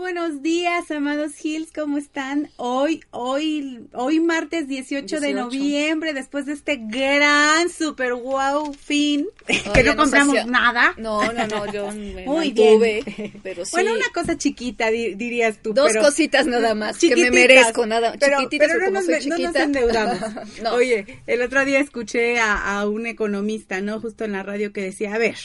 Buenos días, amados Hills, ¿cómo están? Hoy, hoy, hoy martes 18, de noviembre, después de este gran super wow fin, que no compramos nada. No, no, no, yo me Muy mantuve, bien. pero sí. Bueno, una cosa chiquita, di- dirías tú. Dos pero- cositas nada más, que me merezco, nada, pero, chiquititas, pero no, como nos, soy no nos chiquita. endeudamos. No. Oye, el otro día escuché a, a un economista, ¿no? Justo en la radio que decía, a ver,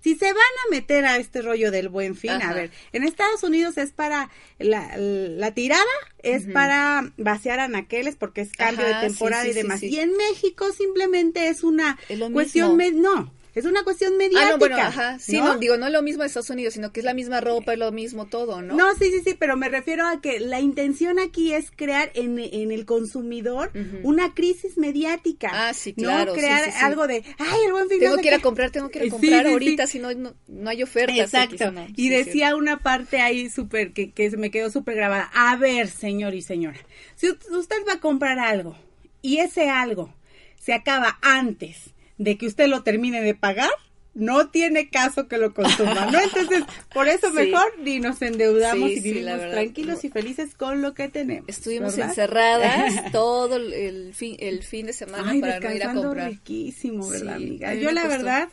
si se van a meter a este rollo del buen fin, a ver, en Estados Unidos es para la, la tirada, es para vaciar anaqueles porque es cambio Ajá, de temporada sí, y sí, demás. sí. Y en México simplemente es una Es cuestión, no, es una cuestión mediática. Ah, no, bueno, ajá, sí, ¿no? no, digo, no es lo mismo de Estados Unidos, sino que es la misma ropa, es lo mismo todo, ¿no? ¿no? sí, sí, sí, pero me refiero a que la intención aquí es crear en, en el consumidor una crisis mediática. Ah, sí, ¿no? claro, sí, Crear sí, sí. algo de, ay, el buen fin Tengo no que ir a qué". comprar, tengo que ir a comprar ahorita, si no, no, no hay ofertas. Exacto. no, y decía una parte ahí súper que, que se me quedó súper grabada. A ver, señor y señora, si usted va a comprar algo y ese algo se acaba antes de que usted lo termine de pagar, no tiene caso que lo consuma, ¿no? Entonces, por eso Sí. mejor ni nos endeudamos Sí, y vivimos tranquilos y felices con lo que tenemos. Estuvimos ¿verdad? encerradas todo el- fin, el fin de semana Ay, para no ir a comprar. riquísimo, ¿verdad, amiga? Yo la costó. verdad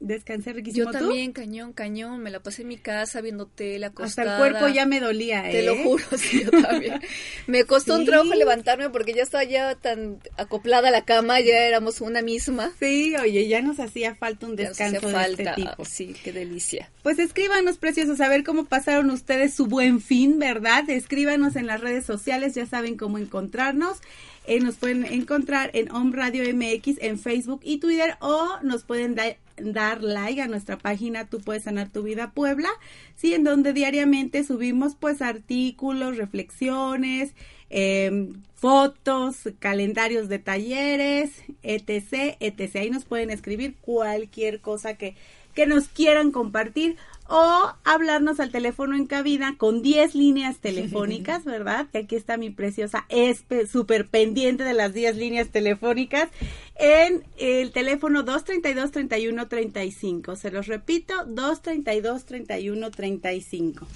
descansé riquísimo. Yo ¿Tú? también, cañón, cañón, me la pasé en mi casa viendo tele, Hasta acostada. el cuerpo ya me dolía, ¿eh? Te lo juro, sí, yo también. Me costó Sí. un trabajo levantarme porque ya estaba ya tan acoplada a la cama, ya éramos una misma. Sí, oye, ya nos hacía falta un nos descanso de este tipo. Sí, qué delicia. Pues escríbanos, preciosos, a ver cómo pasaron ustedes su buen fin, ¿verdad? Escríbanos en las redes sociales, ya saben cómo encontrarnos. Eh, nos pueden encontrar en Home Radio MX en Facebook y Twitter o nos pueden da- dar like a nuestra página Tú puedes sanar tu vida Puebla, sí, en donde diariamente subimos pues artículos, reflexiones, eh, fotos, calendarios de talleres, etc, etc. Ahí nos pueden escribir cualquier cosa que, que nos quieran compartir o hablarnos al teléfono en cabina con 10 líneas telefónicas, ¿verdad? Que aquí está mi preciosa espe súper pendiente de las 10 líneas telefónicas en el teléfono 232-3135. Se los repito, 232-3135.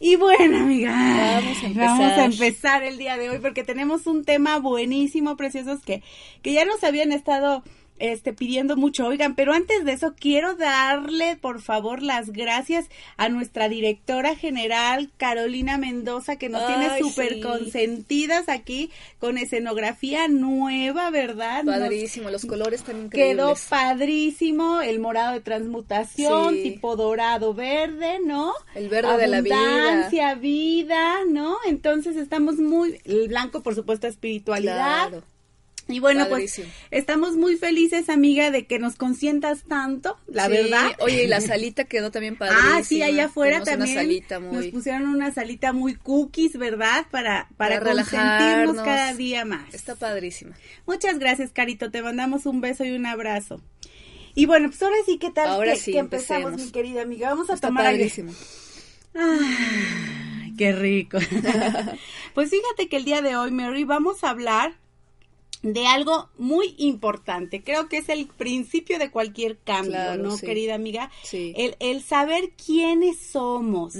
Y bueno, amiga, Vamos a empezar. vamos a empezar el día de hoy porque tenemos un tema buenísimo, preciosos, que, que ya nos habían estado este, pidiendo mucho. Oigan, pero antes de eso quiero darle, por favor, las gracias a nuestra directora general, Carolina Mendoza, que nos tiene súper sí. consentidas aquí con escenografía nueva, ¿verdad? Nos- Padrísimo, los colores increíbles. Quedó padrísimo el morado de transmutación, Sí. tipo dorado verde, ¿no? El verde de la vida. Abundancia, vida, ¿no? Entonces estamos muy, el blanco por supuesto espiritualidad. Claro. Y bueno, Padrísimo. pues estamos muy felices, amiga, de que nos consientas tanto, la Sí, verdad. Oye, y la salita quedó también padrísima. Ah, sí, allá afuera Tenemos también Una salita nos muy... pusieron una salita muy cookies, ¿verdad? Para, para, Para consentirnos relajarnos. cada día más. Está padrísima. Muchas gracias, Carito. Te mandamos un beso y un abrazo. Y bueno, pues ahora sí, ¿qué tal Ahora que, sí, que empezamos, empecemos. mi querida amiga? Vamos a Está tomar padrísimo. Ay, qué rico. pues fíjate que el día de hoy, Mary, vamos a hablar de algo muy importante. Creo que es el principio de cualquier cambio, Claro, ¿no, sí. querida amiga? Sí. El, el saber quiénes somos.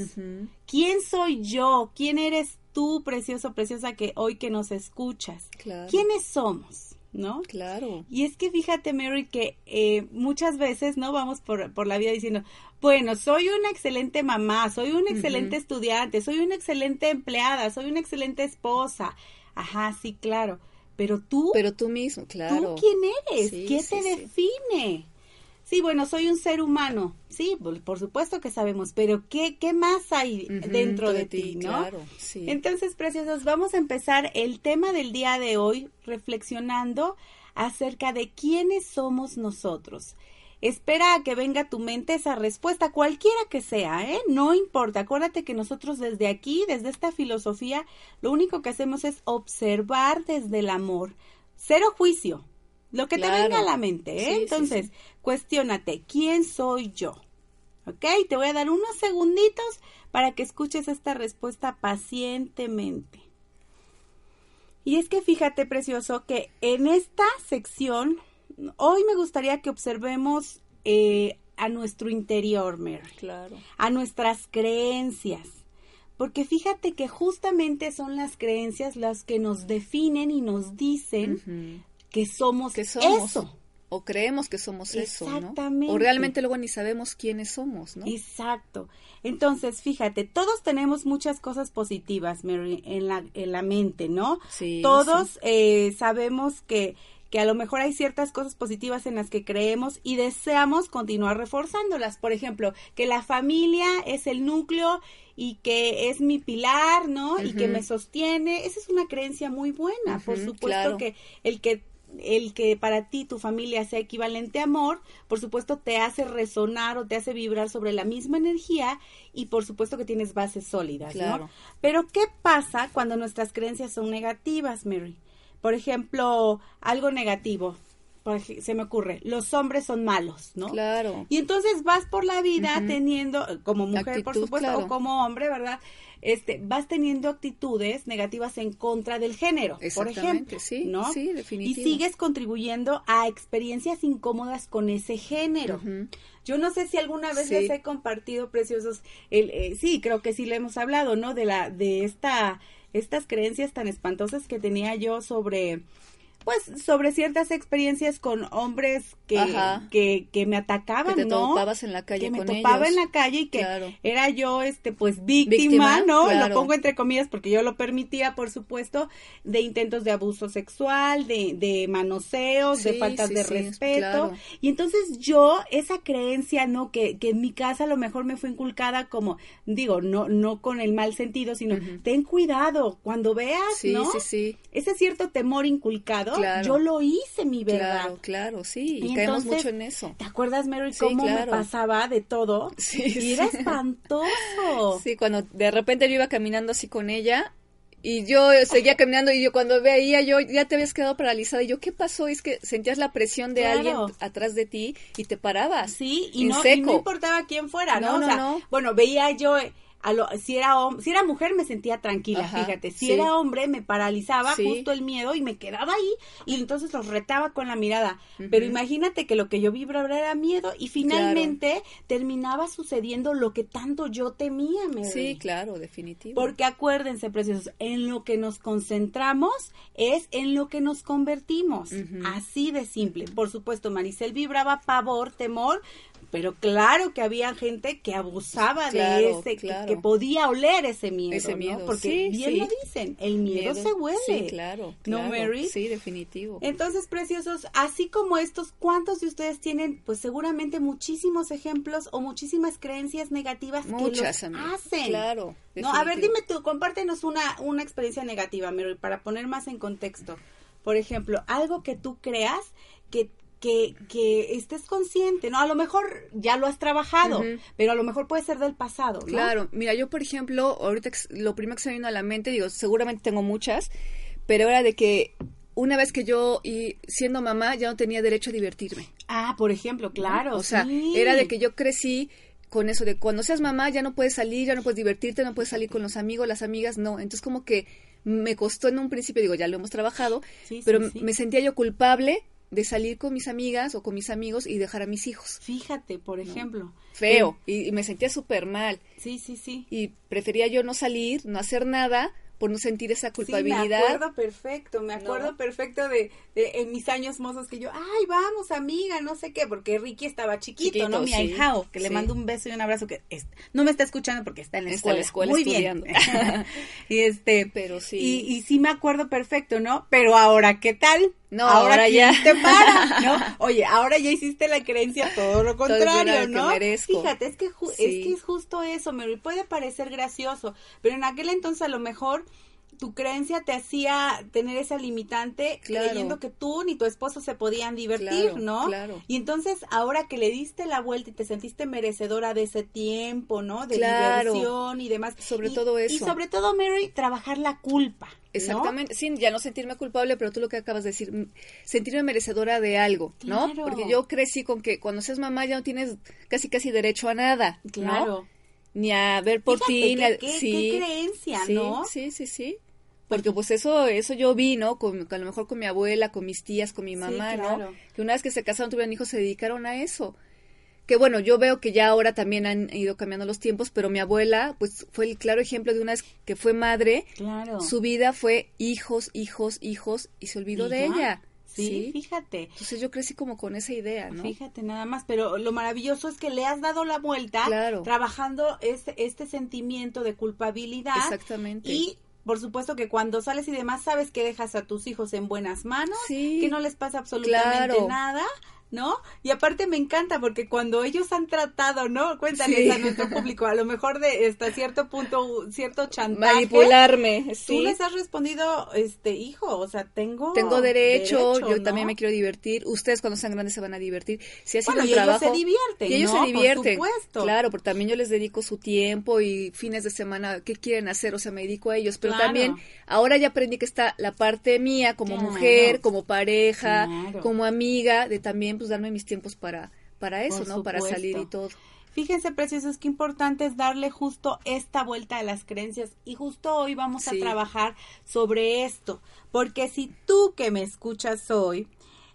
¿Quién soy yo? ¿Quién eres tú, precioso, preciosa, que hoy que nos escuchas? Claro. ¿Quiénes somos? ¿No? Claro. Y es que fíjate, Mary, que eh, muchas veces, ¿no? Vamos por, por la vida diciendo, bueno, soy una excelente mamá, soy una excelente estudiante, soy una excelente empleada, soy una excelente esposa. Ajá, sí, claro. Pero tú. Pero tú mismo, claro. ¿Tú quién eres? ¿Qué te define? Sí, bueno, soy un ser humano. Sí, por, supuesto que sabemos, pero ¿qué, qué más hay dentro de, ti, no? Claro, sí. Entonces, preciosos, vamos a empezar el tema del día de hoy reflexionando acerca de quiénes somos nosotros. Espera a que venga a tu mente esa respuesta, cualquiera que sea, ¿eh? No importa. Acuérdate que nosotros desde aquí, desde esta filosofía, lo único que hacemos es observar desde el amor. Cero juicio. Lo que te venga a la mente, ¿eh? Entonces, cuestionate, ¿quién soy yo? ¿Ok? Te voy a dar unos segunditos para que escuches esta respuesta pacientemente. Y es que fíjate, precioso, que en esta sección hoy me gustaría que observemos eh, a nuestro interior, Mary. Claro. A nuestras creencias. Porque fíjate que justamente son las creencias las que nos definen y nos dicen que somos, eso. O creemos que somos eso, ¿no? O realmente luego ni sabemos quiénes somos, ¿no? Exacto. Entonces, fíjate, todos tenemos muchas cosas positivas, Mary, en la, en la mente, ¿no? Sí. Todos Eh, sabemos que que a lo mejor hay ciertas cosas positivas en las que creemos y deseamos continuar reforzándolas. Por ejemplo, que la familia es el núcleo y que es mi pilar, ¿no? Y que me sostiene. Esa es una creencia muy buena. Por supuesto que el que el que para ti tu familia sea equivalente a amor, por supuesto te hace resonar o te hace vibrar sobre la misma energía y por supuesto que tienes bases sólidas, ¿no? Pero ¿qué pasa cuando nuestras creencias son negativas, Mary? Por ejemplo, algo negativo, se me ocurre, los hombres son malos, ¿no? Claro. Y entonces vas por la vida teniendo, como mujer, por supuesto, o como hombre, ¿verdad? Este, vas teniendo actitudes negativas en contra del género, por ejemplo, sí, ¿no? Sí, definitivamente. Y sigues contribuyendo a experiencias incómodas con ese género. Yo no sé si alguna vez les he compartido, preciosos, el, eh, sí, creo que sí le hemos hablado, ¿no? De la, de esta estas creencias tan espantosas que tenía yo sobre pues sobre ciertas experiencias con hombres que, que, que, me atacaban, que te ¿no? topabas en la calle que me topaba en la calle y que era yo, este, pues víctima, ¿no? Lo pongo entre comillas porque yo lo permitía, por supuesto, de intentos de abuso sexual, de, de manoseos, de faltas de respeto. Y entonces yo, esa creencia, ¿no? Que, que en mi casa a lo mejor me fue inculcada como, digo, no, no con el mal sentido, sino ten cuidado cuando veas, ¿no? Ese cierto temor inculcado yo lo hice, mi verdad. Claro, claro, sí, y, caemos mucho en eso. ¿Te acuerdas, Mary, cómo me pasaba de todo? Sí, y era espantoso. Sí, cuando de repente yo iba caminando así con ella y yo seguía caminando y yo cuando veía yo ya te habías quedado paralizada y yo qué pasó es que sentías la presión de alguien atrás de ti y te parabas sí y, no, y no, importaba quién fuera no, no, no. bueno veía yo si era si era mujer me sentía tranquila, fíjate, si era hombre me paralizaba justo el miedo y me quedaba ahí y entonces los retaba con la mirada. Pero imagínate que lo que yo vibraba era miedo y finalmente terminaba sucediendo lo que tanto yo temía, Sí, claro, definitivo. Porque acuérdense, preciosos, en lo que nos concentramos es en lo que nos convertimos. Así de simple. Por supuesto, Maricel vibraba pavor, temor, pero claro que había gente que abusaba de ese, que, podía oler ese miedo, ese miedo porque bien lo dicen, el miedo, se huele. Sí, claro, ¿No, Mary? Sí, definitivo. Entonces, preciosos, así como estos, ¿cuántos de ustedes tienen, pues seguramente muchísimos ejemplos o muchísimas creencias negativas que los hacen? Claro. No, a ver, dime tú, compártenos una, una experiencia negativa, Mary, para poner más en contexto. Por ejemplo, algo que tú creas que que, que estés consciente, ¿no? A lo mejor ya lo has trabajado, pero a lo mejor puede ser del pasado, ¿no? Claro, mira, yo por ejemplo, ahorita lo primero que se me vino a la mente, digo, seguramente tengo muchas, pero era de que una vez que yo, y siendo mamá, ya no tenía derecho a divertirme. Ah, por ejemplo, claro. O sea, era de que yo crecí con eso de cuando seas mamá ya no puedes salir, ya no puedes divertirte, no puedes salir con los amigos, las amigas, no. Entonces como que me costó en un principio, digo, ya lo hemos trabajado, pero me sentía yo culpable de salir con mis amigas o con mis amigos y dejar a mis hijos. Fíjate, por ejemplo. Feo. Y, me sentía súper mal. Sí, sí, sí. Y prefería yo no salir, no hacer nada, por no sentir esa culpabilidad. me acuerdo perfecto, me acuerdo perfecto de, en mis años mozos que yo, ay, vamos, amiga, no sé qué, porque Ricky estaba chiquito, ¿no? Mi sí, que le mando un beso y un abrazo, que no me está escuchando porque está en la escuela. escuela Muy estudiando. bien. y este, pero sí. Y, y sí me acuerdo perfecto, ¿no? Pero ahora, ¿qué tal? No, ahora, ya te para, ¿no? Oye, ahora ya hiciste la creencia todo lo contrario, ¿no? Fíjate, es que, es que es justo eso, Mary. Puede parecer gracioso, pero en aquel entonces a lo mejor tu creencia te hacía tener esa limitante creyendo que tú ni tu esposo se podían divertir, ¿no? Claro. Y entonces ahora que le diste la vuelta y te sentiste merecedora de ese tiempo, ¿no? De diversión y demás. Sobre todo eso. Y sobre todo, Mary, trabajar la culpa. Exactamente, sí, ya no sentirme culpable, pero tú lo que acabas de decir, sentirme merecedora de algo, ¿no? Porque yo crecí con que cuando seas mamá ya no tienes casi casi derecho a nada, claro. Ni a ver por ti, qué, sí, creencia, ¿no? Sí, sí, sí. Porque pues eso eso yo vi, ¿no? Con, a lo mejor con mi abuela, con mis tías, con mi mamá, ¿no? Que una vez que se casaron, tuvieron hijos, se dedicaron a eso que bueno, yo veo que ya ahora también han ido cambiando los tiempos, pero mi abuela, pues fue el claro ejemplo de una vez que fue madre, claro. su vida fue hijos, hijos, hijos, y se olvidó de ella. Sí, fíjate. Entonces yo crecí como con esa idea, ¿no? Fíjate nada más, pero lo maravilloso es que le has dado la vuelta claro. trabajando este, este sentimiento de culpabilidad. Exactamente. Y por supuesto que cuando sales y demás sabes que dejas a tus hijos en buenas manos, que no les pasa absolutamente nada ¿no? Y aparte me encanta porque cuando ellos han tratado, ¿no? Cuéntales a nuestro público, a lo mejor de hasta cierto punto, cierto chantaje. Manipularme, sí. Tú les has respondido, este, hijo, o sea, tengo... Tengo derecho, yo también me quiero divertir. Ustedes cuando sean grandes se van a divertir. Si ha sido un trabajo, ellos se divierten, y ellos se divierten. Por supuesto. Claro, porque también yo les dedico su tiempo y fines de semana, ¿qué quieren hacer? O sea, me dedico a ellos. Pero también, ahora ya aprendí que está la parte mía como mujer, como pareja, como amiga, de también, pues, darme mis tiempos para, para eso, ¿no? Para salir y todo. Fíjense, preciosos, qué importante es darle justo esta vuelta a las creencias. Y justo hoy vamos a trabajar sobre esto. Porque si tú que me escuchas hoy,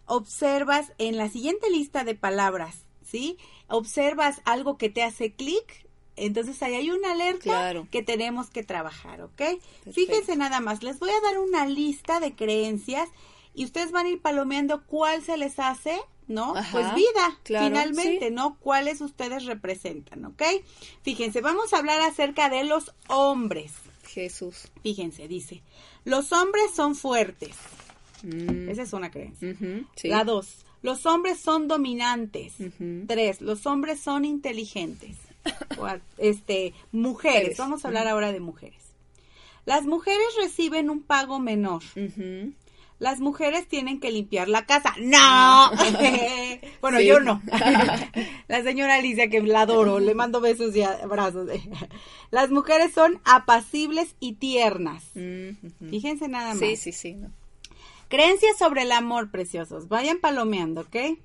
observas en la siguiente lista de palabras, ¿sí? Observas algo que te hace clic, entonces ahí hay una alerta que tenemos que trabajar, ¿ok? Fíjense nada más, les voy a dar una lista de creencias y ustedes van a ir palomeando cuál se les hace ¿no? pues vida, finalmente, ¿no? ¿Cuáles ustedes representan, ok? Fíjense, vamos a hablar acerca de los hombres. Jesús. Fíjense, dice, los hombres son fuertes. Mm. Esa es una creencia. La dos, los hombres son dominantes. Tres, los hombres son inteligentes. este, mujeres, vamos a hablar ahora de mujeres. Las mujeres reciben un pago menor las mujeres tienen que limpiar la casa. No. bueno, yo no. la señora Alicia, que la adoro, le mando besos y abrazos. las mujeres son apacibles y tiernas. Fíjense nada más. Sí, sí, sí. Creencias sobre el amor, preciosos. Vayan palomeando, ¿ok?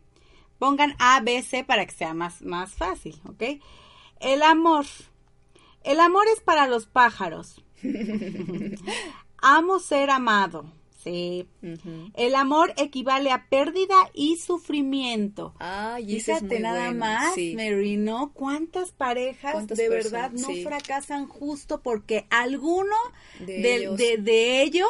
Pongan A, B, C para que sea más, más fácil, ¿ok? El amor. El amor es para los pájaros. Amo ser amado. Sí. El amor equivale a pérdida y sufrimiento. Ay, Fíjate nada más, Mary, ¿no? ¿Cuántas parejas de verdad no fracasan justo porque alguno de, ellos,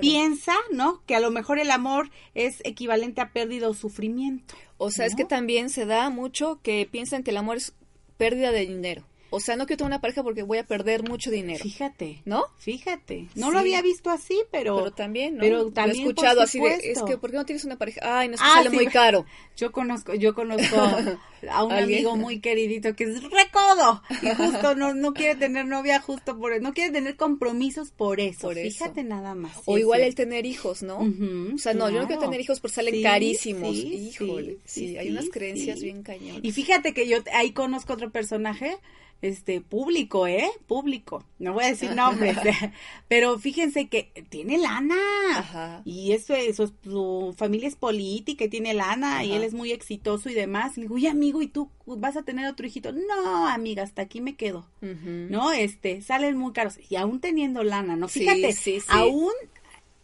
piensa, ¿no? Que a lo mejor el amor es equivalente a pérdida o sufrimiento. O sea, es que también se da mucho que piensan que el amor es pérdida de dinero. O sea, no quiero tener una pareja porque voy a perder mucho dinero. Fíjate. ¿No? Fíjate. No lo había visto así, pero. Pero también, ¿no? Pero también. Lo he escuchado así de. Es que, ¿por qué no tienes una pareja? Ay, no, es que ah, sale muy caro. Yo conozco, yo conozco a un amigo muy queridito que es recodo. Y justo no, no quiere tener novia justo por eso. No quiere tener compromisos por eso. Fíjate nada más. O igual el tener hijos, ¿no? o sea, no, yo no quiero tener hijos porque salen carísimos. Híjole. Sí, hay unas creencias bien cañonas. Y fíjate que yo ahí conozco otro personaje este público, ¿eh? Público. No voy a decir nombres, pero fíjense que tiene lana. Ajá. Y eso, eso, su familia es política y tiene lana y él es muy exitoso y demás. Y digo, oye, amigo, ¿y tú vas a tener otro hijito? No, amiga, hasta aquí me quedo. ¿No? Este, salen muy caros. Y aún teniendo lana, ¿no? Fíjate, sí, sí, aún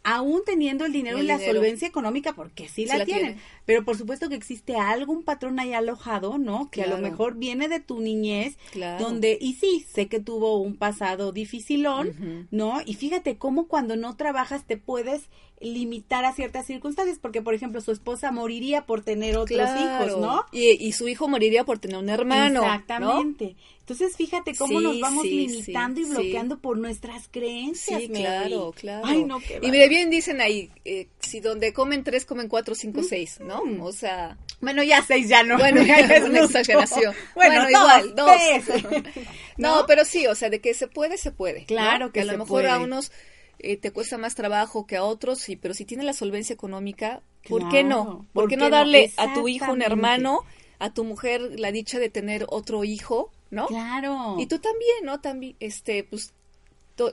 aún teniendo el dinero y, la solvencia económica, porque sí, la, tienen. Pero por supuesto que existe algún patrón ahí alojado, ¿no? Que a lo mejor viene de tu niñez, donde, y sí, sé que tuvo un pasado dificilón, ¿no? Y fíjate cómo cuando no trabajas te puedes limitar a ciertas circunstancias, porque por ejemplo su esposa moriría por tener otros hijos, ¿no? Y, su hijo moriría por tener un hermano. Exactamente. Entonces fíjate cómo nos vamos limitando y bloqueando por nuestras creencias. Sí, claro, claro. Ay, no, y mire, bien dicen ahí, eh, si donde comen tres, comen cuatro, cinco, seis, ¿no? Mm. O sea... Bueno, ya seis ya no. Bueno, ya es una exageración. Bueno, igual, dos. ¿No? pero sí, o sea, de que se puede, se puede. Claro que, a lo mejor a unos eh, te cuesta más trabajo que a otros, sí, pero si tiene la solvencia económica, ¿por qué no? ¿Por, qué no darle a tu hijo un hermano, a tu mujer la dicha de tener otro hijo, ¿no? Claro. Y tú también, ¿no? También, este, pues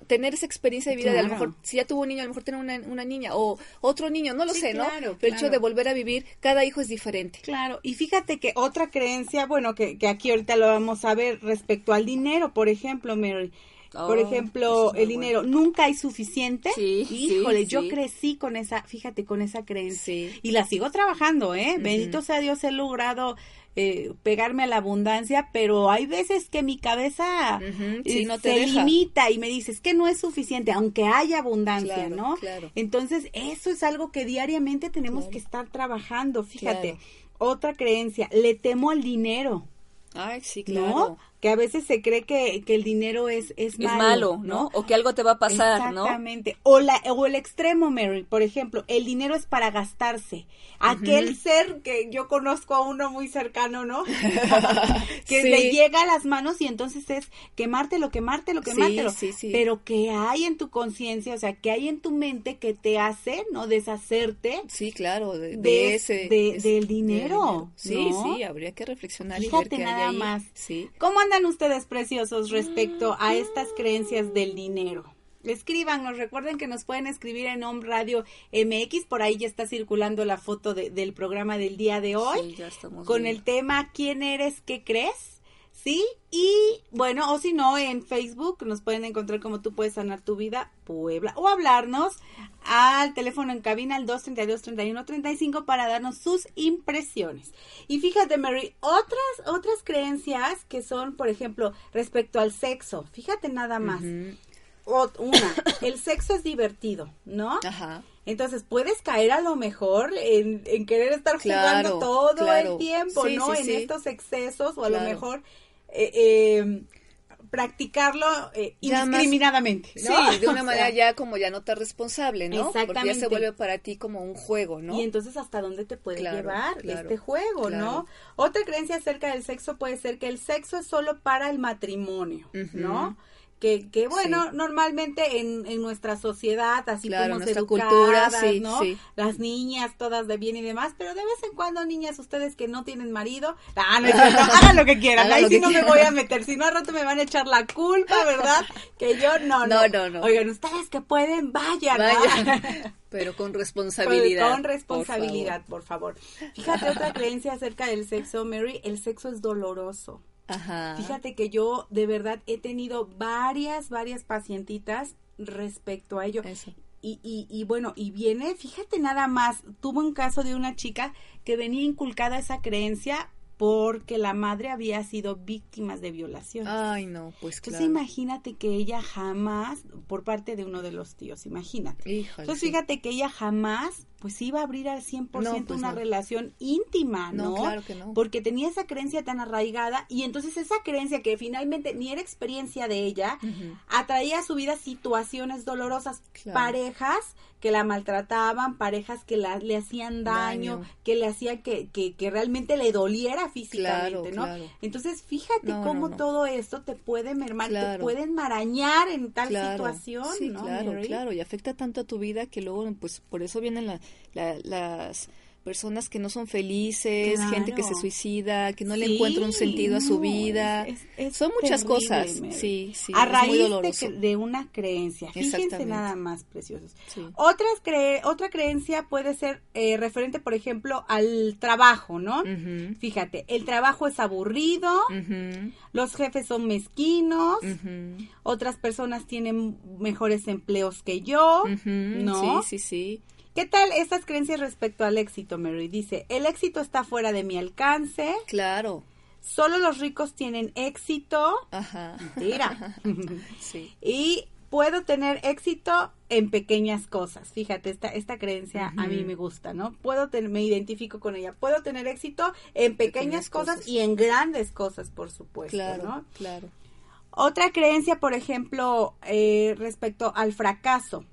tener esa experiencia de vida de a lo mejor si ya tuvo un niño a lo mejor tener una, una niña o otro niño no lo sé no pero el hecho de volver a vivir cada hijo es diferente claro y fíjate que otra creencia bueno que, que aquí ahorita lo vamos a ver respecto al dinero por ejemplo Mary por ejemplo, el dinero, nunca hay suficiente. Sí, Híjole, yo crecí con esa, fíjate, con esa creencia. Y la sigo trabajando, ¿eh? Bendito sea Dios, he logrado eh, pegarme a la abundancia, pero hay veces que mi cabeza eh, no te se limita y me dices que no es suficiente, aunque haya abundancia, ¿no? Entonces, eso es algo que diariamente tenemos que estar trabajando. Fíjate, otra creencia, le temo al dinero. Ay, sí, claro que a veces se cree que, que el dinero es, es, malo, ¿no? O que algo te va a pasar, ¿no? Exactamente. O, la, o el extremo, Mary, por ejemplo, el dinero es para gastarse. Aquel ser que yo conozco a uno muy cercano, ¿no? que le llega a las manos y entonces es quemártelo, quemártelo, quemártelo. Sí, sí, Pero que hay en tu conciencia, o sea, que hay en tu mente que te hace, ¿no? Deshacerte. Sí, claro, de, ese, del dinero. Sí, sí, habría que reflexionar y ver qué nada más. Sí. ¿Cómo ustedes preciosos respecto a estas creencias del dinero? Escríbanos, recuerden que nos pueden escribir en Home Radio MX, por ahí ya está circulando la foto del programa del día de hoy, con el tema ¿Quién eres? ¿Qué crees? ¿Sí? Y bueno, o si no, en Facebook nos pueden encontrar como tú puedes sanar tu vida, Puebla, o hablarnos al teléfono en cabina al 232-3135 para darnos sus impresiones. Y fíjate, Mary, otras, otras creencias que son, por ejemplo, respecto al sexo, fíjate nada más. una, el sexo es divertido, ¿no? Ajá. Entonces puedes caer a lo mejor en, querer estar jugando todo el tiempo, ¿no? en estos excesos o a lo mejor eh, eh, practicarlo eh, indiscriminadamente. Sí, de una manera ya como ya no tan responsable, ¿no? Exactamente. Porque ya se vuelve para ti como un juego, ¿no? Y entonces hasta dónde te puede llevar este juego, ¿no? Otra creencia acerca del sexo puede ser que el sexo es solo para el matrimonio, ¿no? Que, que bueno, normalmente en, en, nuestra sociedad, así como nuestra cultura, ¿no? Las niñas todas de bien y demás, pero de vez en cuando, niñas, ustedes que no tienen marido, ah, no, hagan lo que quieran, ahí sí no me voy a meter, si no al rato me van a echar la culpa, ¿verdad? Que yo no, no. No, no, Oigan, ustedes que pueden, vayan. Vaya. Pero con responsabilidad. con responsabilidad, por favor. Fíjate otra creencia acerca del sexo, Mary, el sexo es doloroso. Fíjate que yo de verdad he tenido varias, varias pacientitas respecto a ello. Y, y, y, bueno, y viene, fíjate nada más, tuvo un caso de una chica que venía inculcada esa creencia porque la madre había sido víctima de violación. Ay, no, pues claro. Entonces imagínate que ella jamás, por parte de uno de los tíos, imagínate. Entonces fíjate que ella jamás pues iba a abrir al 100% pues una relación íntima, ¿no? claro que no. Porque tenía esa creencia tan arraigada y entonces esa creencia que finalmente ni era experiencia de ella, atraía a su vida situaciones dolorosas, parejas que la maltrataban, parejas que la, le hacían daño, que le hacían que, que, que, realmente le doliera físicamente, ¿no? Entonces, fíjate cómo todo esto te puede mermar, te puede enmarañar en tal situación, ¿no? Claro, claro, y afecta tanto a tu vida que luego, pues, por eso vienen las personas que no son felices, gente que se suicida, que no le encuentra un sentido a su vida. son muchas cosas. Sí, sí. A raíz de, una creencia. Fíjense nada más preciosos. Otras otra creencia puede ser eh, referente, por ejemplo, al trabajo, ¿no? Fíjate, el trabajo es aburrido, los jefes son mezquinos, otras personas tienen mejores empleos que yo, ¿no? Sí, sí, sí. ¿Qué tal estas creencias respecto al éxito, Mary? Dice, el éxito está fuera de mi alcance. Claro. Solo los ricos tienen éxito. Ajá. Mentira. sí. Y puedo tener éxito en pequeñas cosas. Fíjate, esta, esta creencia a mí me gusta, ¿no? Puedo tener, me identifico con ella. Puedo tener éxito en pequeñas, cosas, y en grandes cosas, por supuesto, claro, ¿no? Claro. Otra creencia, por ejemplo, eh, respecto al fracaso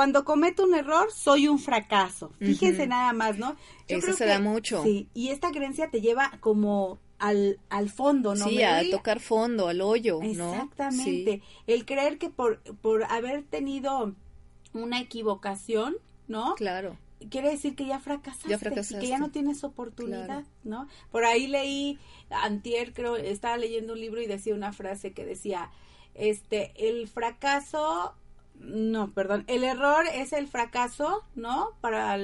cuando cometo un error, soy un fracaso. Fíjense nada más, ¿no? Yo Eso se da mucho. Sí, y esta creencia te lleva como al, al fondo, ¿no? Sí, a tocar fondo, al hoyo, ¿no? Exactamente. El creer que por, por haber tenido una equivocación, ¿no? Claro. Quiere decir que ya fracasaste, ya fracasaste. y que ya no tienes oportunidad, ¿no? Por ahí leí, antier creo, estaba leyendo un libro y decía una frase que decía, este, el fracaso no, perdón, el error es el fracaso, ¿no? Para,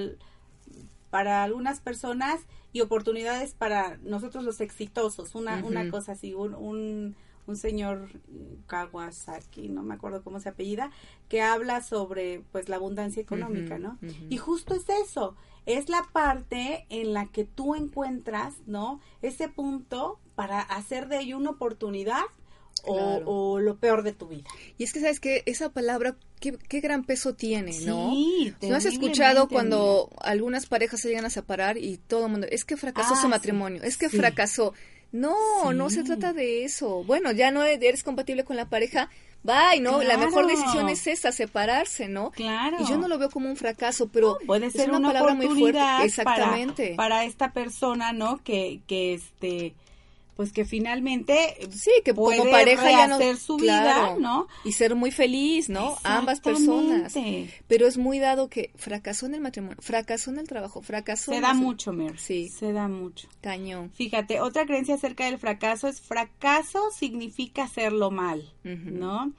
para algunas personas y oportunidades para nosotros los exitosos, una, una cosa así, un, un, un, señor Kawasaki, no me acuerdo cómo se apellida, que habla sobre pues la abundancia económica, ¿no? Y justo es eso, es la parte en la que tú encuentras, ¿no? Ese punto para hacer de ello una oportunidad o, lo peor de tu vida. Y es que, ¿sabes que Esa palabra, qué, gran peso tiene, ¿no? Sí, ¿No has escuchado cuando algunas parejas se llegan a separar y todo el mundo, es que fracasó su ah, matrimonio, es que fracasó. No, no se trata de eso. Bueno, ya no eres compatible con la pareja, bye, ¿no? La mejor decisión es esa, separarse, ¿no? Claro. Y yo no lo veo como un fracaso, pero puede ser una, palabra muy fuerte. Exactamente. Para, para, esta persona, ¿no? Que, que este pues que finalmente sí que como pareja ya no su vida no y ser muy feliz no ambas personas. Pero es muy dado que fracasó en el matrimonio fracasó en el trabajo fracasó se da mucho Mer sí. se da mucho. Cañón. Fíjate otra creencia acerca del fracaso es fracaso significa hacerlo mal no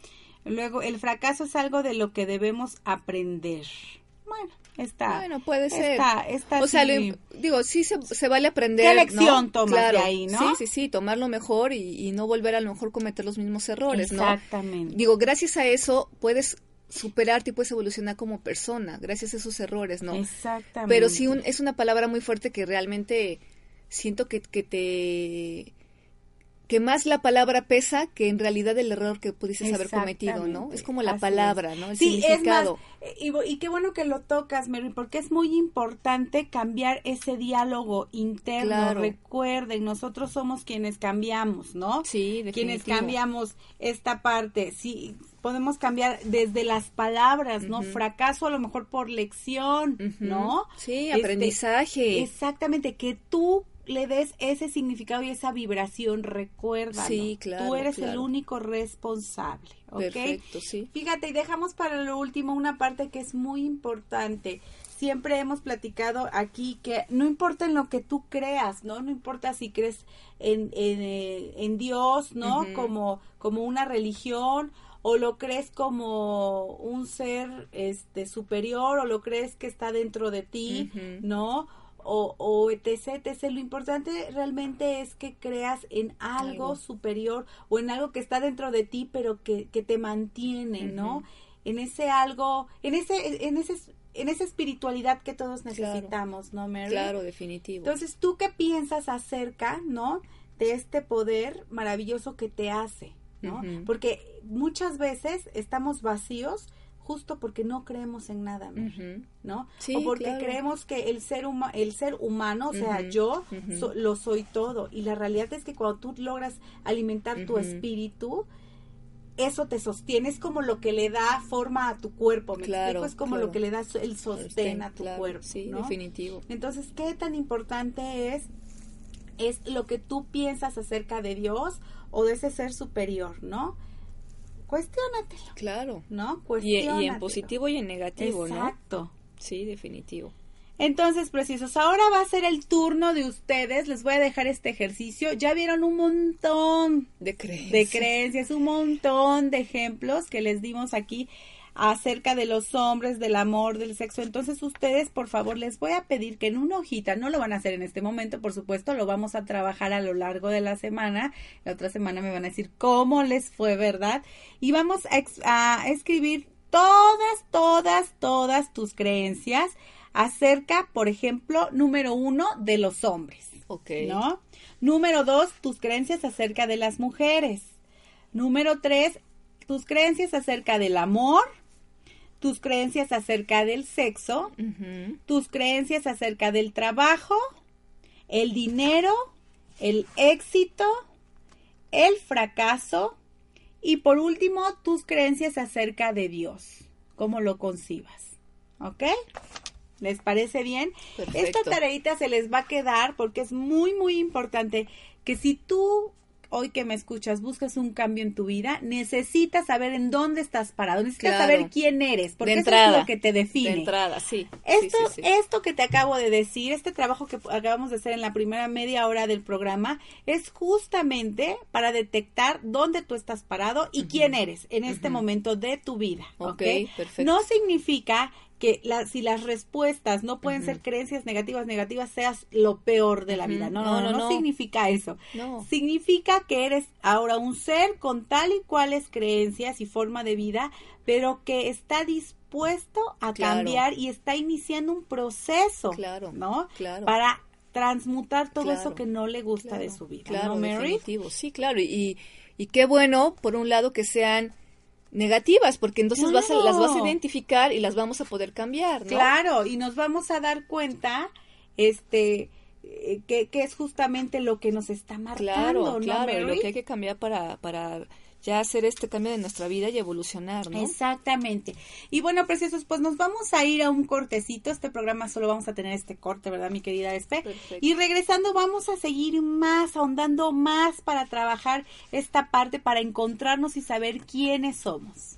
luego el fracaso es algo de lo que debemos aprender. Bueno Está. Bueno, puede ser. o sea, digo, sí se, vale aprender. ¿Qué lección tomas de ahí, no? Sí, sí, sí, tomarlo mejor y, no volver a lo mejor cometer los mismos errores, ¿no? Exactamente. Digo, gracias a eso puedes superarte y puedes evolucionar como persona, gracias a esos errores, ¿no? Exactamente. Pero sí es una palabra muy fuerte que realmente siento que, que te que más la palabra pesa que en realidad el error que pudieses haber cometido, ¿no? Es como la palabra, ¿no? El sí, significado. Es más, y, qué bueno que lo tocas, Mary, porque es muy importante cambiar ese diálogo interno. Recuerden, nosotros somos quienes cambiamos, ¿no? Sí, definitivo. Quienes cambiamos esta parte. Sí, podemos cambiar desde las palabras, ¿no? Fracaso a lo mejor por lección, ¿no? Sí, este, aprendizaje. exactamente, que tú le des ese significado y esa vibración, recuerda. Sí, claro. Tú eres el único responsable, ¿ok? Perfecto, sí. Fíjate, y dejamos para lo último una parte que es muy importante. Siempre hemos platicado aquí que no importa en lo que tú creas, ¿no? No importa si crees en, en, eh, Dios, ¿no? como, como una religión o lo crees como un ser este superior o lo crees que está dentro de ti, ¿no? O, o etc, etc. Lo importante realmente es que creas en algo, superior o en algo que está dentro de ti, pero que, que te mantiene, ¿no? En ese algo, en ese, en ese en esa espiritualidad que todos necesitamos, ¿no, Mary? Claro, definitivo. Entonces, ¿tú qué piensas acerca, ¿no? De este poder maravilloso que te hace, ¿no? Porque muchas veces estamos vacíos justo porque no creemos en nada, ¿no? o porque creemos que el ser, el ser humano, o sea, yo lo soy todo. Y la realidad es que cuando tú logras alimentar tu espíritu, eso te sostiene, es como lo que le da forma a tu cuerpo, ¿me explico? Es como lo que le da el sostén a tu cuerpo, Sí, definitivo. Entonces, ¿qué tan importante es es lo que tú piensas acerca de Dios o de ese ser superior, ¿no? Cuestiónatelo. Claro. ¿No? Y, y, en positivo y en negativo, ¿no? Exacto. Sí, definitivo. Entonces, precisos, ahora va a ser el turno de ustedes. Les voy a dejar este ejercicio. Ya vieron un montón de creencias, de creencias un montón de ejemplos que les dimos aquí acerca de los hombres, del amor, del sexo. Entonces ustedes, por favor, les voy a pedir que en una hojita, no lo van a hacer en este momento, por supuesto, lo vamos a trabajar a lo largo de la semana. La otra semana me van a decir cómo les fue, ¿verdad? Y vamos a, a escribir todas, todas, todas tus creencias acerca, por ejemplo, número uno, de los hombres. Ok. ¿No? Número dos, tus creencias acerca de las mujeres. Número tres, tus creencias acerca del amor, tus creencias acerca del sexo, tus creencias acerca del trabajo, el dinero, el éxito, el fracaso y por último tus creencias acerca de Dios, cómo lo concibas. ¿Ok? ¿Les parece bien? Esta tareita se les va a quedar porque es muy, muy importante que si tú hoy que me escuchas buscas un cambio en tu vida, necesitas saber en dónde estás parado, necesitas saber quién eres, porque eso es lo que te define. De entrada, sí. Esto, esto que te acabo de decir, este trabajo que acabamos de hacer en la primera media hora del programa, es justamente para detectar dónde tú estás parado y quién eres en este momento de tu vida. ¿ok? perfecto. No significa que si las respuestas no pueden ser creencias negativas, negativas, seas lo peor de la vida. No no, no no, significa eso. Significa que eres ahora un ser con tal y cuales creencias y forma de vida, pero que está dispuesto a cambiar y está iniciando un proceso, claro, ¿no? Claro. Para transmutar todo eso que no le gusta de su vida. Claro, definitivo. Sí, claro. Y, y qué bueno, por un lado, que sean negativas, porque entonces vas a, las vas a identificar y las vamos a poder cambiar, ¿no? Claro, y nos vamos a dar cuenta, este, eh, que, que es justamente lo que nos está marcando, claro, claro, lo que hay que cambiar para, para ya hacer este cambio de nuestra vida y evolucionar, ¿no? Exactamente. Y bueno, preciosos, pues nos vamos a ir a un cortecito. Este programa solo vamos a tener este corte, ¿verdad, mi querida Espe? Y regresando vamos a seguir más, ahondando más para trabajar esta parte, para encontrarnos y saber quiénes somos.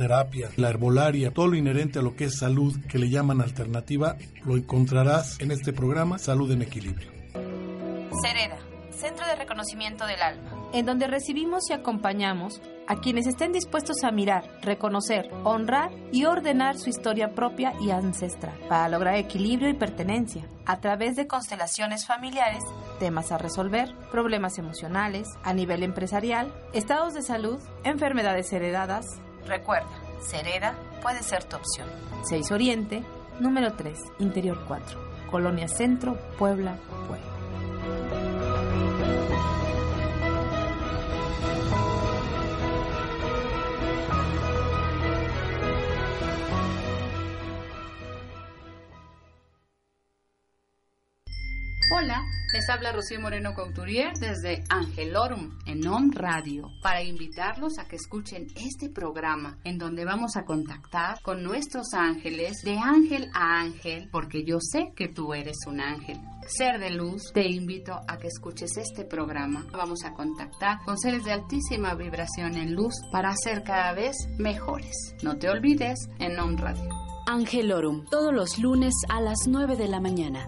terapia, la herbolaria, todo lo inherente a lo que es salud que le llaman alternativa, lo encontrarás en este programa Salud en Equilibrio. Cereda, Centro de Reconocimiento del Alma, en donde recibimos y acompañamos a quienes estén dispuestos a mirar, reconocer, honrar y ordenar su historia propia y ancestral para lograr equilibrio y pertenencia a través de constelaciones familiares, temas a resolver, problemas emocionales, a nivel empresarial, estados de salud, enfermedades heredadas, Recuerda, Cereda puede ser tu opción. 6 Oriente, número 3, Interior 4, Colonia Centro, Puebla, Puebla. Hola, les habla Rocío Moreno Couturier desde Angelorum en OM Radio para invitarlos a que escuchen este programa en donde vamos a contactar con nuestros ángeles de ángel a ángel porque yo sé que tú eres un ángel. Ser de luz, te invito a que escuches este programa. Vamos a contactar con seres de altísima vibración en luz para ser cada vez mejores. No te olvides en OM Radio. Angelorum, todos los lunes a las 9 de la mañana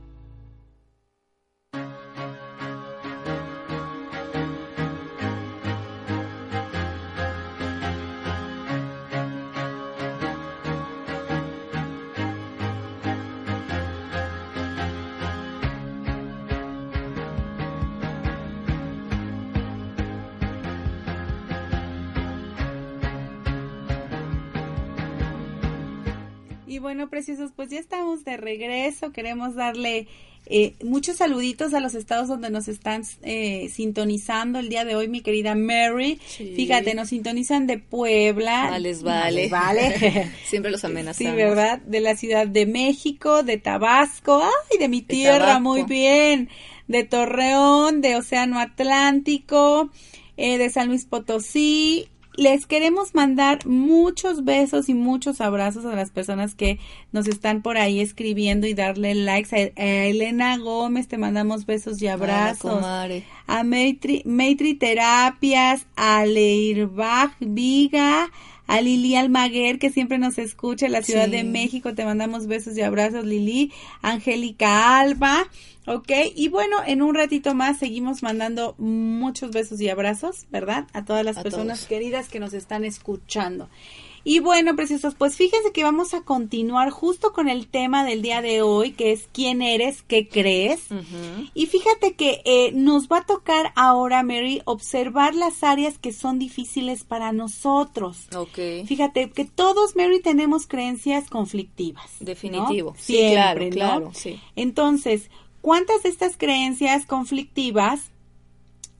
Bueno, preciosos, pues ya estamos de regreso. Queremos darle eh, muchos saluditos a los estados donde nos están eh, sintonizando el día de hoy, mi querida Mary. Fíjate, nos sintonizan de Puebla. Vale, vale. Vale. Siempre los amenazamos. Sí, ¿verdad? De la Ciudad de México, de Tabasco, ay, de mi tierra, muy bien. De Torreón, de Océano Atlántico, eh, de San Luis Potosí, les queremos mandar muchos besos y muchos abrazos a las personas que nos están por ahí escribiendo y darle likes. A, Elena Gómez te mandamos besos y abrazos. a Maitri, Maitri Terapias, a Leirbach Viga, a Lili Almaguer, que siempre nos escucha en la Ciudad de México. Te mandamos besos y abrazos, Lili. Angélica Alba. Ok, y bueno, en un ratito más seguimos mandando muchos besos y abrazos, ¿verdad? A todas las personas queridas que nos están escuchando. Y bueno, preciosos, pues fíjense que vamos a continuar justo con el tema del día de hoy, que es quién eres, qué crees. Y fíjate que eh, nos va a tocar ahora, Mary, observar las áreas que son difíciles para nosotros. Ok. Fíjate que todos, Mary, tenemos creencias conflictivas. Definitivo. Sí, claro, claro. Sí. Entonces, ¿Cuántas de estas creencias conflictivas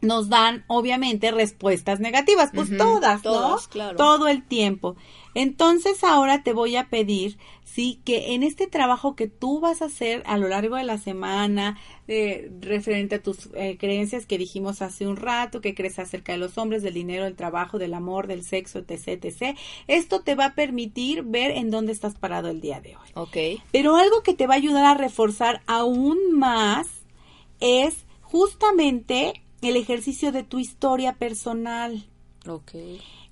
nos dan obviamente respuestas negativas? Pues todas, ¿no? Claro. Todo el tiempo. Entonces ahora te voy a pedir, sí, que en este trabajo que tú vas a hacer a lo largo de la semana, eh, referente a tus eh, creencias que dijimos hace un rato, que crees acerca de los hombres, del dinero, del trabajo, del amor, del sexo, etc., etc., esto te va a permitir ver en dónde estás parado el día de hoy. Ok. Pero algo que te va a ayudar a reforzar aún más es justamente el ejercicio de tu historia personal. Ok.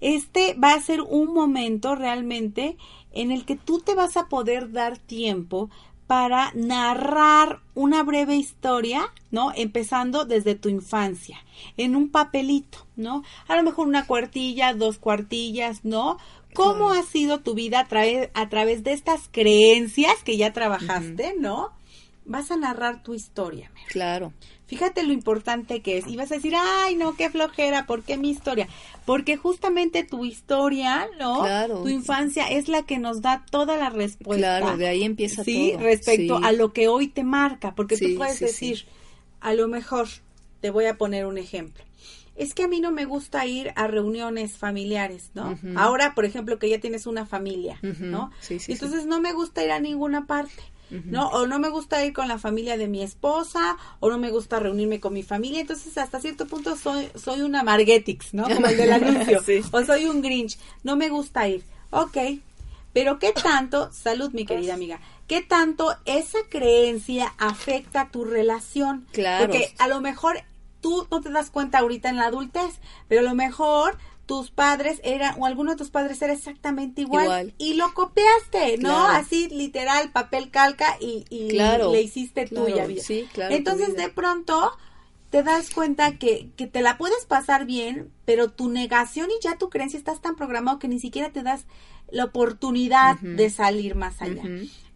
Este va a ser un momento realmente en el que tú te vas a poder dar tiempo para narrar una breve historia, ¿no? Empezando desde tu infancia, en un papelito, ¿no? A lo mejor una cuartilla, dos cuartillas, ¿no? ¿Cómo ha sido tu vida a, a través de estas creencias que ya trabajaste, ¿no? Vas a narrar tu historia. Claro. Fíjate lo importante que es. Y vas a decir, ay, no, qué flojera, ¿por qué mi historia? Porque justamente tu historia, ¿no? Claro. Tu infancia es la que nos da toda la respuesta. Claro, de ahí empieza ¿sí? todo. Respecto a lo que hoy te marca. Porque tú puedes decir, a lo mejor, te voy a poner un ejemplo. Es que a mí no me gusta ir a reuniones familiares, ¿no? Ahora, por ejemplo, que ya tienes una familia, ¿no? Sí, sí, Entonces no me gusta ir a ninguna parte. ¿No? O no me gusta ir con la familia de mi esposa, o no me gusta reunirme con mi familia, entonces hasta cierto punto soy, soy una Margetix, ¿no? Como el del anuncio, o soy un Grinch, no me gusta ir, ok, pero ¿qué tanto, salud mi querida amiga, qué tanto esa creencia afecta tu relación? Claro. Porque a lo mejor tú no te das cuenta ahorita en la adultez, pero a lo mejor tus padres eran, o alguno de tus padres era exactamente igual, y lo copiaste, ¿no? Así literal, papel calca y, y le hiciste tuya vida. Sí, claro, Entonces de pronto te das cuenta que, que te la puedes pasar bien, pero tu negación y ya tu creencia estás tan programado que ni siquiera te das la oportunidad de salir más allá.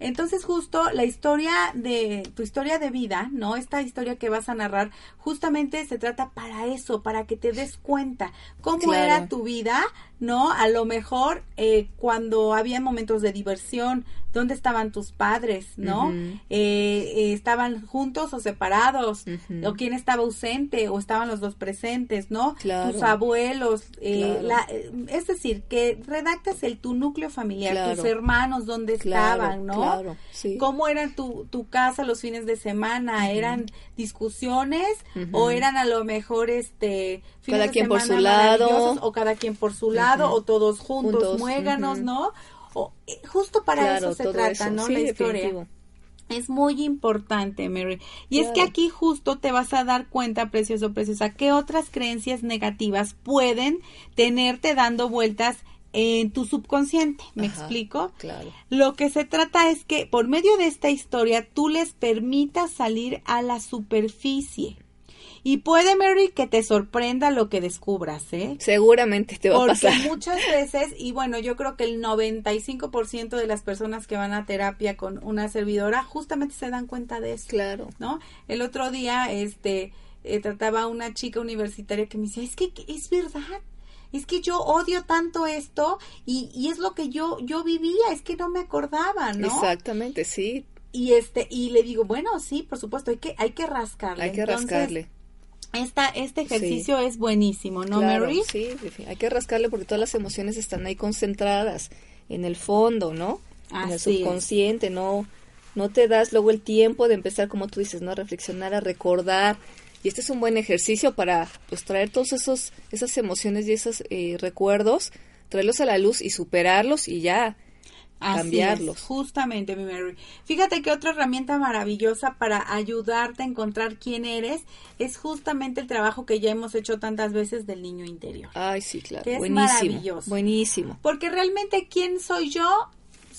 Entonces justo la historia de tu historia de vida, ¿no? Esta historia que vas a narrar justamente se trata para eso, para que te des cuenta cómo era tu vida, ¿no? A lo mejor eh, cuando había momentos de diversión, ¿dónde estaban tus padres, ¿no? Eh, eh, ¿Estaban juntos o separados? ¿O quién estaba ausente? ¿O estaban los dos presentes, ¿no? Tus abuelos. es decir, que redactas el tu núcleo familiar, tus hermanos, ¿dónde estaban, ¿no? ¿Cómo era tu, tu casa los fines de semana? ¿Eran discusiones o eran a lo mejor este fines cada quien por su lado o cada quien por su lado o todos juntos, muéganos, ¿no? O, eh, justo para eso se trata, ¿no? La historia. Es muy importante, Mary. Y es que aquí justo te vas a dar cuenta, precioso, preciosa, que otras creencias negativas pueden tenerte dando vueltas en tu subconsciente, ¿me explico? Claro. Lo que se trata es que por medio de esta historia tú les permitas salir a la superficie. Y puede, Mary, que te sorprenda lo que descubras, ¿eh? Seguramente te va Porque a pasar. muchas veces, y bueno, yo creo que el 95% de las personas que van a terapia con una servidora justamente se dan cuenta de eso. Claro. ¿No? El otro día, este, eh, trataba a una chica universitaria que me decía, es que es verdad, es que yo odio tanto esto y, y es lo que yo, yo vivía, es que no me acordaba, ¿no? Exactamente, sí. Y este, y le digo, bueno, sí, por supuesto, hay que, hay que rascarle. Hay que Entonces, rascarle. Esta, este ejercicio es buenísimo, ¿no, Claro, Mary? Sí, hay que rascarle porque todas las emociones están ahí concentradas en el fondo, ¿no? en el es. subconsciente, no no te das luego el tiempo de empezar como tú dices, no a reflexionar, a recordar. Y este es un buen ejercicio para pues traer todos esos esas emociones y esos eh, recuerdos, traerlos a la luz y superarlos y ya Así cambiarlos. es, justamente, mi Mary. Fíjate que otra herramienta maravillosa para ayudarte a encontrar quién eres es justamente el trabajo que ya hemos hecho tantas veces del niño interior. Ay, sí, claro. Que es buenísimo. maravilloso. Buenísimo. Porque realmente, ¿quién soy yo?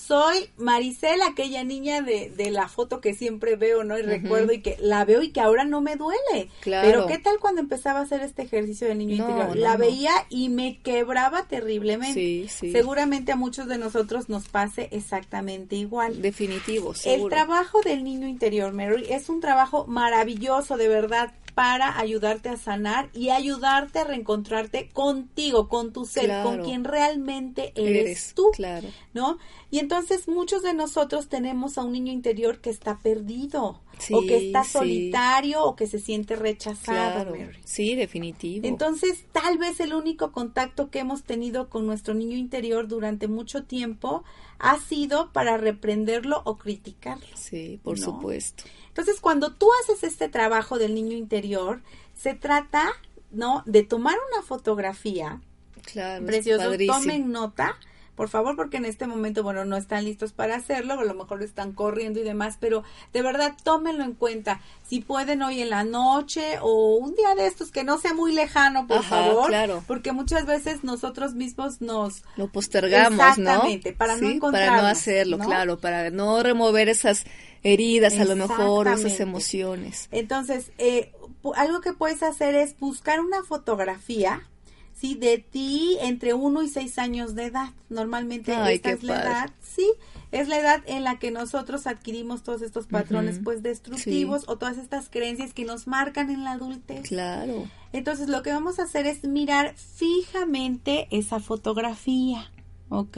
Soy Maricel, aquella niña de, de la foto que siempre veo, ¿no? Y recuerdo y que la veo y que ahora no me duele. Claro. Pero ¿qué tal cuando empezaba a hacer este ejercicio del niño No, interior? no, la no. veía y me quebraba terriblemente. Sí, sí. Seguramente a muchos de nosotros nos pase exactamente igual. Definitivo, El seguro. trabajo del niño interior, Mary, es un trabajo maravilloso, de verdad, para ayudarte a sanar y ayudarte a reencontrarte contigo, con tu ser, Claro. con quien realmente eres, Eres tú, claro. ¿no? Y entonces muchos de nosotros tenemos a un niño interior que está perdido, Sí, o que está sí. solitario, o que se siente rechazado, Claro. Mary. Sí, definitivo. Entonces, tal vez el único contacto que hemos tenido con nuestro niño interior durante mucho tiempo ha sido para reprenderlo o criticarlo. sí, por ¿no? supuesto. Entonces, cuando tú haces este trabajo del niño interior, se trata, ¿no? De tomar una fotografía, Claro. precioso, tomen nota, por favor, porque en este momento, bueno, no están listos para hacerlo, a lo mejor están corriendo y demás, pero de verdad tómenlo en cuenta. Si pueden hoy en la noche o un día de estos que no sea muy lejano, por Ajá, favor, claro. porque muchas veces nosotros mismos nos Lo postergamos, Exactamente, ¿no? para no Sí, para no encontrarnos, hacerlo, ¿no? claro, para no remover esas heridas a lo mejor, esas emociones. Entonces, eh, algo que puedes hacer es buscar una fotografía, ¿sí? De ti entre 1 y 6 años de edad. Normalmente Ay, esta es la padre. edad, sí, es la edad en la que nosotros adquirimos todos estos patrones, pues, destructivos o todas estas creencias que nos marcan en la adultez. Claro. Entonces, lo que vamos a hacer es mirar fijamente esa fotografía, ¿ok?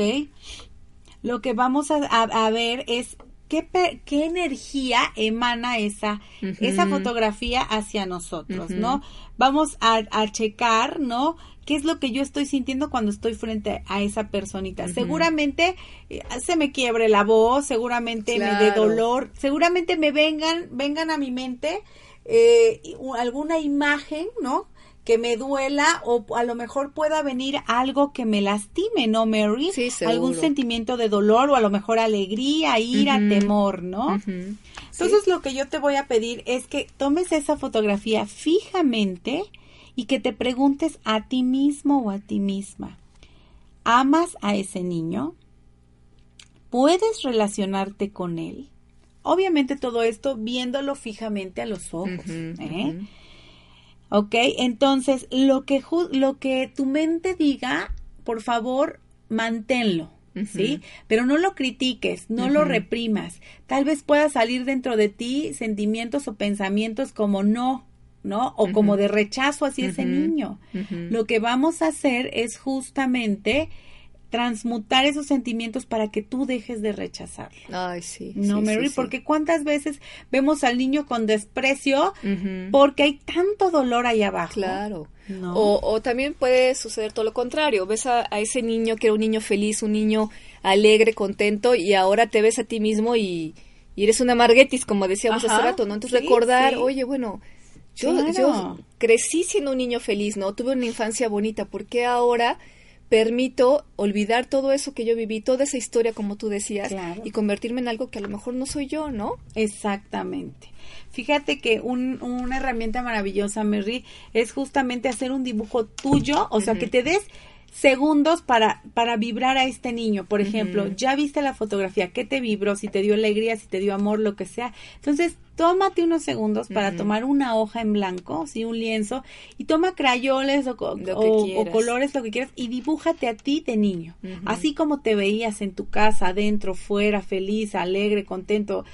Lo que vamos a, a- a ver es qué, qué energía emana esa, esa fotografía hacia nosotros. ¿no? Vamos a, a checar, ¿no? ¿Qué es lo que yo estoy sintiendo cuando estoy frente a esa personita? Seguramente eh, se me quiebre la voz, seguramente me dé dolor, seguramente me vengan, vengan a mi mente eh, alguna imagen, ¿no? Que me duela o a lo mejor pueda venir algo que me lastime, ¿no, Mary? Sí, Algún sentimiento de dolor o a lo mejor alegría, ira, temor, ¿no? Ujú. Entonces lo que yo te voy a pedir es que tomes esa fotografía fijamente y que te preguntes a ti mismo o a ti misma, ¿amas a ese niño? ¿Puedes relacionarte con él? Obviamente todo esto viéndolo fijamente a los ojos. ¿eh? ¿Ok? Entonces, lo que, lo que tu mente diga, por favor, manténlo. ¿Sí? Pero no lo critiques, no lo reprimas. Tal vez pueda salir dentro de ti sentimientos o pensamientos como no, ¿no? O como de rechazo hacia ese niño. Lo que vamos a hacer es justamente transmutar esos sentimientos para que tú dejes de rechazarlo. Ay, sí. No, sí, Mary, sí, sí. porque cuántas veces vemos al niño con desprecio porque hay tanto dolor ahí abajo. Claro. ¿no? O, o también puede suceder todo lo contrario. Ves a, a ese niño que era un niño feliz, un niño alegre, contento, y ahora te ves a ti mismo y, y eres una marguetis, como decíamos Ajá, hace rato, ¿no? Entonces recordar, oye, bueno, yo, Claro. yo crecí siendo un niño feliz, ¿no? Tuve una infancia bonita, ¿por qué ahora permito olvidar todo eso que yo viví, toda esa historia, como tú decías, Claro. y convertirme en algo que a lo mejor no soy yo, ¿no? Exactamente. Fíjate que un- una herramienta maravillosa, Mary, es justamente hacer un dibujo tuyo, o sea, que te des segundos para, para vibrar a este niño. Por ejemplo, ya viste la fotografía, ¿qué te vibró? Si te dio alegría, si te dio amor, lo que sea. Entonces, tómate unos segundos para tomar una hoja en blanco, sí, un lienzo, y toma crayoles o, colores, lo que quieras, y dibújate a ti de niño. Así como te veías en tu casa, adentro, fuera, feliz, alegre, contento,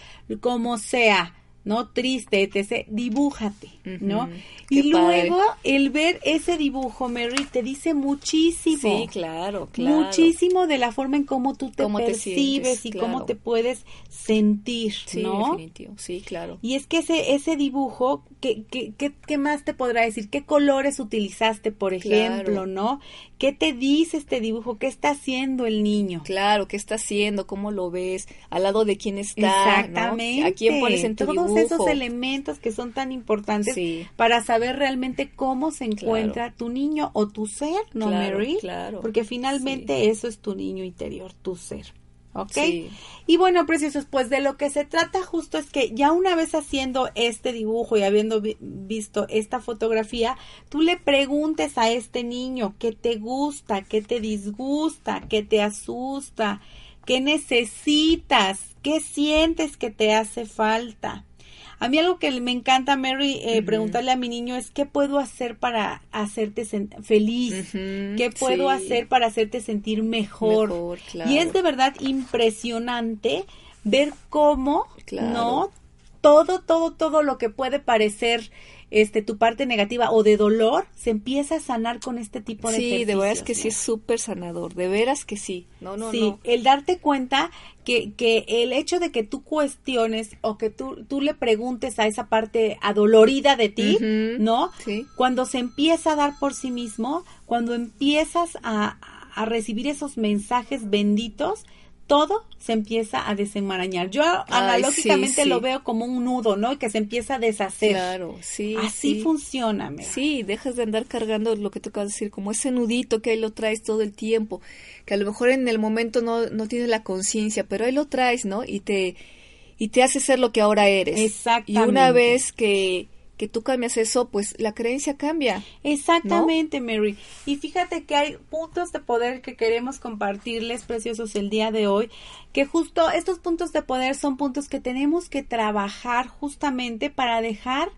como sea ¿no? Triste, etc. Dibújate, ¿no? y luego el ver ese dibujo, Mary, te dice muchísimo. Sí, claro, claro. Muchísimo de la forma en cómo tú te percibes y cómo te puedes sentir, ¿no? definitivo, sí, claro. Y es que ese, ese dibujo, ¿qué, qué, qué, qué más te podrá decir? ¿Qué colores utilizaste, por ejemplo, no? ¿Qué te dice este dibujo? ¿Qué está haciendo el niño? Claro, ¿qué está haciendo? ¿Cómo lo ves? ¿Al lado de quién está? Exactamente. ¿A quién pones en tu Todos esos elementos que son tan importantes para saber realmente cómo se encuentra tu niño o tu ser, ¿no, Mary? Claro. Porque finalmente eso es tu niño interior, tu ser. ¿Ok? Y bueno, preciosos, pues de lo que se trata justo es que ya una vez haciendo este dibujo y habiendo visto esta fotografía, tú le preguntes a este niño qué te gusta, qué te disgusta, qué te asusta, qué necesitas, qué sientes que te hace falta. A mí algo que me encanta, Mary, eh, preguntarle a mi niño es qué puedo hacer para hacerte feliz, qué puedo hacer para hacerte sentir mejor. Y es de verdad impresionante ver cómo, ¿no? Todo, todo, todo lo que puede parecer este tu parte negativa o de dolor se empieza a sanar con este tipo de sí de veras que sí es súper sanador de veras que sí. No no sí el darte cuenta que, que el hecho de que tú cuestiones o que tú, tú le preguntes a esa parte adolorida de ti no sí. cuando se empieza a dar por sí mismo cuando empiezas a, a recibir esos mensajes benditos todo se empieza a desenmarañar. Yo analógicamente lo veo como un nudo, ¿no? Que se empieza a deshacer. Claro, sí. Así funciona. Sí, dejas de andar cargando lo que tú acabas de decir, como ese nudito que ahí lo traes todo el tiempo, que a lo mejor en el momento no, no tienes la conciencia, pero ahí lo traes, ¿no? Y te, y te hace ser lo que ahora eres. Exactamente. Y una vez que que tú cambias eso, pues la creencia cambia. Exactamente, Mary. Y fíjate que hay puntos de poder que queremos compartirles, preciosos, el día de hoy, que justo estos puntos de poder son puntos que tenemos que trabajar justamente para dejar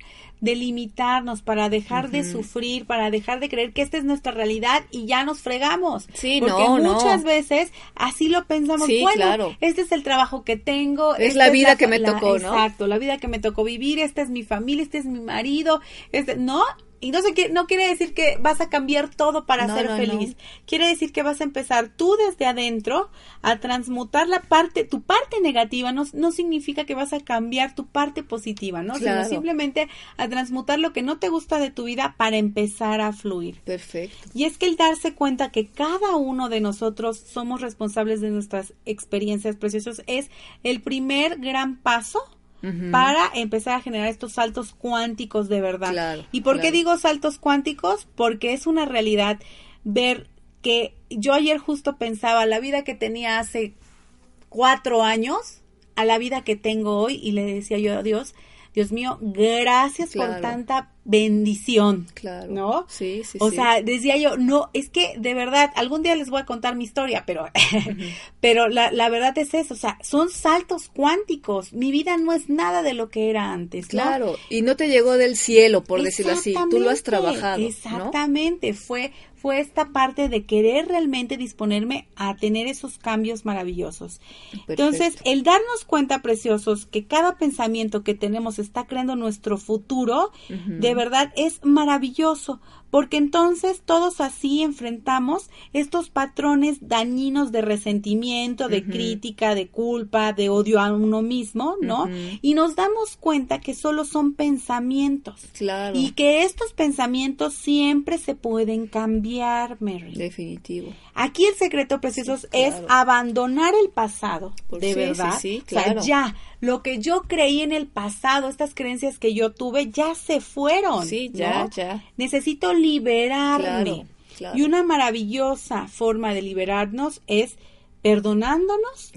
de limitarnos, para dejar de sufrir, para dejar de creer que esta es nuestra realidad y ya nos fregamos. Sí, Porque muchas veces así lo pensamos. Sí, bueno, claro. este es el trabajo que tengo. Es la vida que me tocó, ¿no? Exacto, la vida que me tocó vivir, esta es mi familia, este es mi marido, este, no, y no, se, no quiere decir que vas a cambiar todo para ser feliz. Quiere decir que vas a empezar tú desde adentro a transmutar la parte, tu parte negativa. No, no significa que vas a cambiar tu parte positiva, ¿no? Sino simplemente a transmutar lo que no te gusta de tu vida para empezar a fluir. Perfecto. Y es que el darse cuenta que cada uno de nosotros somos responsables de nuestras experiencias preciosas es el primer gran paso para empezar a generar estos saltos cuánticos de verdad. ¿Y por qué digo saltos cuánticos? Porque es una realidad ver que yo ayer justo pensaba la vida que tenía hace cuatro años a la vida que tengo hoy y le decía yo a Dios, Dios mío, gracias por tanta bendición. Claro. ¿No? Sí, sí, o sea, decía yo, no, es que de verdad, algún día les voy a contar mi historia, pero, pero la, la, verdad es eso, o sea, son saltos cuánticos. Mi vida no es nada de lo que era antes. Claro, y no te llegó del cielo, por decirlo así, tú lo has trabajado. Exactamente, fue fue esta parte de querer realmente disponerme a tener esos cambios maravillosos. Entonces, el darnos cuenta, preciosos, que cada pensamiento que tenemos está creando nuestro futuro, de verdad es maravilloso, porque entonces todos así enfrentamos estos patrones dañinos de resentimiento, de crítica, de culpa, de odio a uno mismo, ¿no? Y nos damos cuenta que solo son pensamientos. Claro. Y que estos pensamientos siempre se pueden cambiar, Mary. Definitivo. Aquí el secreto preciso es abandonar el pasado, de verdad. Sí, claro. O sea, ya lo que yo creí en el pasado, estas creencias que yo tuve, ya se fueron. Sí, ya, ya. Necesito liberarme. Y una maravillosa forma de liberarnos es perdonándonos,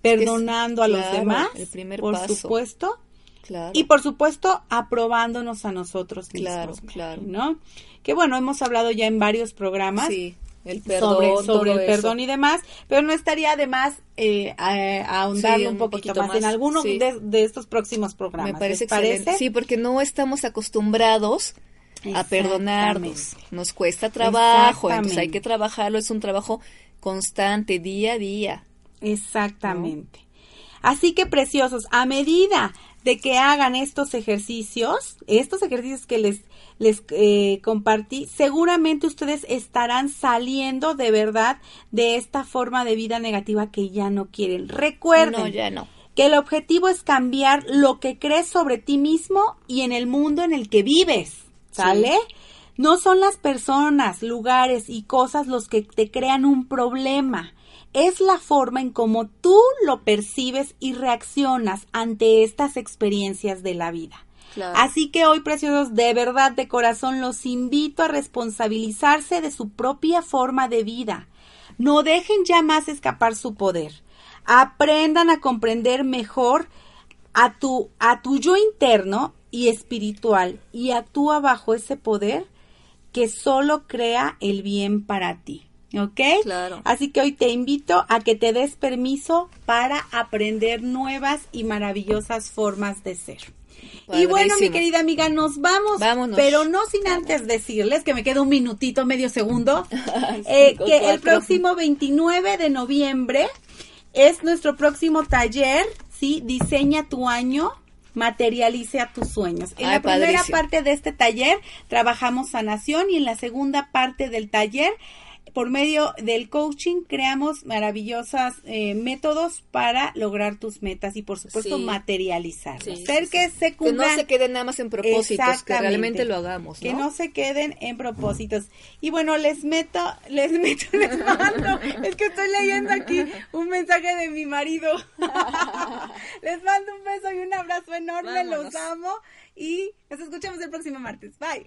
perdonando a los demás, el primer por supuesto. Y por supuesto, aprobándonos a nosotros mismos. Claro, claro. ¿No? Que bueno, hemos hablado ya en varios programas el perdón, sobre, el perdón y demás, pero no estaría de más eh, ahondarlo un, poquito, más, en alguno de, estos próximos programas. Me parece, parece? Sí, porque no estamos acostumbrados a perdonarnos. Nos cuesta trabajo, entonces hay que trabajarlo, es un trabajo constante, día a día. Exactamente. Así que preciosos, a medida de que hagan estos ejercicios, estos ejercicios que les, les eh, compartí, seguramente ustedes estarán saliendo de verdad de esta forma de vida negativa que ya no quieren. Recuerden. ya no. Que el objetivo es cambiar lo que crees sobre ti mismo y en el mundo en el que vives. ¿Sale? No son las personas, lugares y cosas los que te crean un problema es la forma en cómo tú lo percibes y reaccionas ante estas experiencias de la vida. Así que hoy, preciosos, de verdad, de corazón, los invito a responsabilizarse de su propia forma de vida. No dejen ya más escapar su poder. Aprendan a comprender mejor a tu, a tu yo interno y espiritual y actúa bajo ese poder que solo crea el bien para ti. ¿Ok? Claro. Así que hoy te invito a que te des permiso para aprender nuevas y maravillosas formas de ser. Y bueno, mi querida amiga, nos vamos, pero no sin antes decirles que me queda un minutito, medio segundo, eh, que el próximo 29 de noviembre es nuestro próximo taller, ¿sí? Diseña tu año, materialice a tus sueños. En la primera parte de este taller trabajamos sanación y en la segunda parte del taller por medio del coaching creamos maravillosos eh, métodos para lograr tus metas y por supuesto materializarlas. Ser que se Que no se queden nada más en propósitos, que realmente lo hagamos. Que no se queden en propósitos. Y bueno, les meto, les meto, les mando, es que estoy leyendo aquí un mensaje de mi marido. les mando un beso y un abrazo enorme, los amo y nos escuchamos el próximo martes. Bye.